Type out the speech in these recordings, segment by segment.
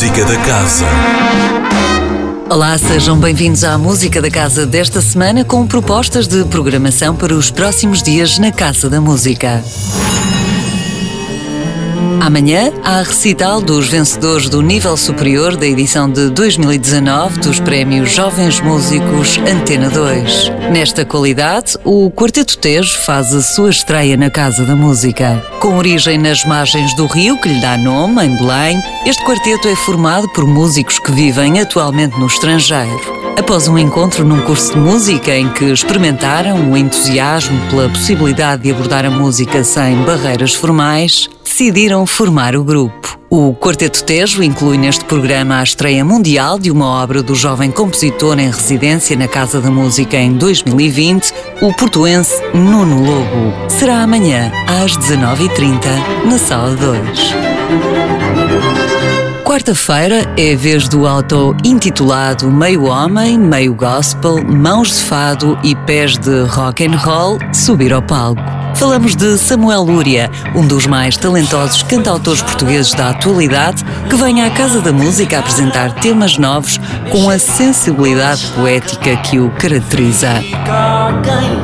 Música da Casa. Olá, sejam bem-vindos à Música da Casa desta semana com propostas de programação para os próximos dias na Casa da Música. Amanhã há recital dos vencedores do nível superior da edição de 2019 dos Prémios Jovens Músicos Antena 2. Nesta qualidade, o Quarteto Tejo faz a sua estreia na Casa da Música. Com origem nas margens do rio que lhe dá nome, em Belém, este quarteto é formado por músicos que vivem atualmente no estrangeiro. Após um encontro num curso de música em que experimentaram o entusiasmo pela possibilidade de abordar a música sem barreiras formais, decidiram formar o grupo. O Quarteto Tejo inclui neste programa a estreia mundial de uma obra do jovem compositor em residência na Casa da Música em 2020, o portuense Nuno Lobo. Será amanhã, às 19h30, na Sala 2. Quarta-feira é a vez do auto intitulado Meio Homem, Meio Gospel, Mãos de Fado e Pés de Rock and Roll subir ao palco. Falamos de Samuel Lúria, um dos mais talentosos cantautores portugueses da atualidade, que vem à Casa da Música apresentar temas novos com a sensibilidade poética que o caracteriza.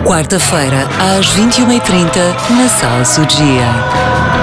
Quarta-feira, às 21h30, na Sala Sugia.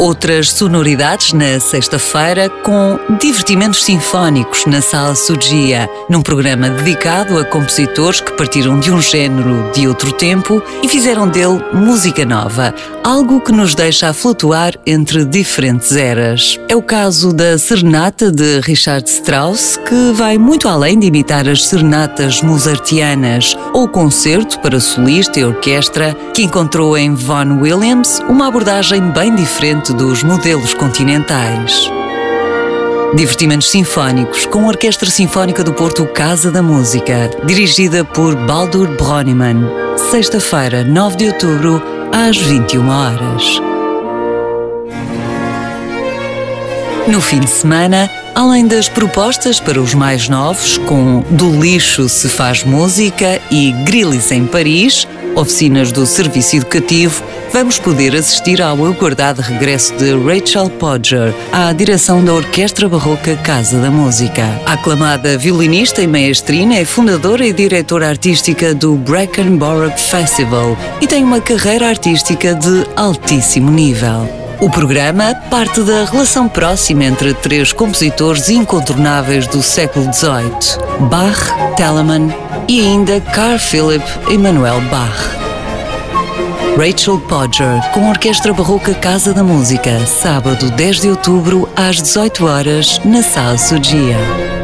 Outras sonoridades na sexta-feira com divertimentos sinfónicos na Sala Sugia, num programa dedicado a compositores que partiram de um género de outro tempo e fizeram dele música nova, algo que nos deixa a flutuar entre diferentes eras. É o caso da Serenata de Richard Strauss, que vai muito além de imitar as serenatas mozartianas, ou concerto para solista e orquestra, que encontrou em Vaughan Williams uma abordagem bem diferente dos modelos continentais. Divertimentos Sinfónicos com a Orquestra Sinfónica do Porto Casa da Música, dirigida por Baldur Broniman. Sexta-feira, 9 de outubro, às 21 horas. No fim de semana, além das propostas para os mais novos, com Do Lixo se faz música e Grilis em Paris, oficinas do Serviço Educativo, vamos poder assistir ao aguardado regresso de Rachel Podger à direção da Orquestra Barroca Casa da Música. A aclamada violinista e maestrina é fundadora e diretora artística do Breckenborough Festival e tem uma carreira artística de altíssimo nível. O programa parte da relação próxima entre três compositores incontornáveis do século XVIII: Bach, Telemann e ainda Carl Philipp Emanuel Bach. Rachel Podger, com a Orquestra Barroca Casa da Música, sábado 10 de outubro, às 18 horas, na Sala Sugia.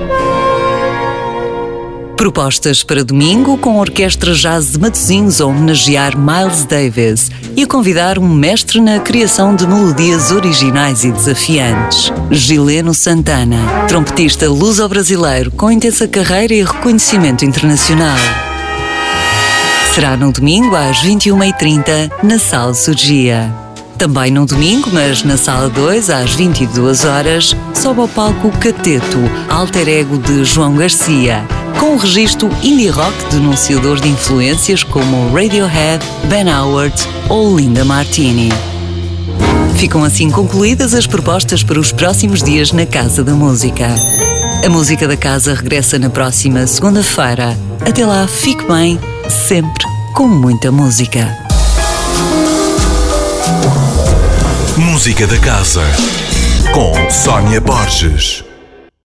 Propostas para domingo com a Orquestra Jazz de Matosinhos a homenagear Miles Davis e a convidar um mestre na criação de melodias originais e desafiantes. Gileno Santana, trompetista luso-brasileiro com intensa carreira e reconhecimento internacional. Será no domingo às 21h30 na Sala Sugia. Também no domingo, mas na Sala 2, às 22 horas, sobe ao palco Cateto, alter ego de João Garcia com o registro indie rock denunciador de influências como Radiohead, Ben Howard ou Linda Martini. Ficam assim concluídas as propostas para os próximos dias na Casa da Música. A música da casa regressa na próxima segunda-feira. Até lá, fique bem, sempre com muita música. Música da Casa com Sónia Borges.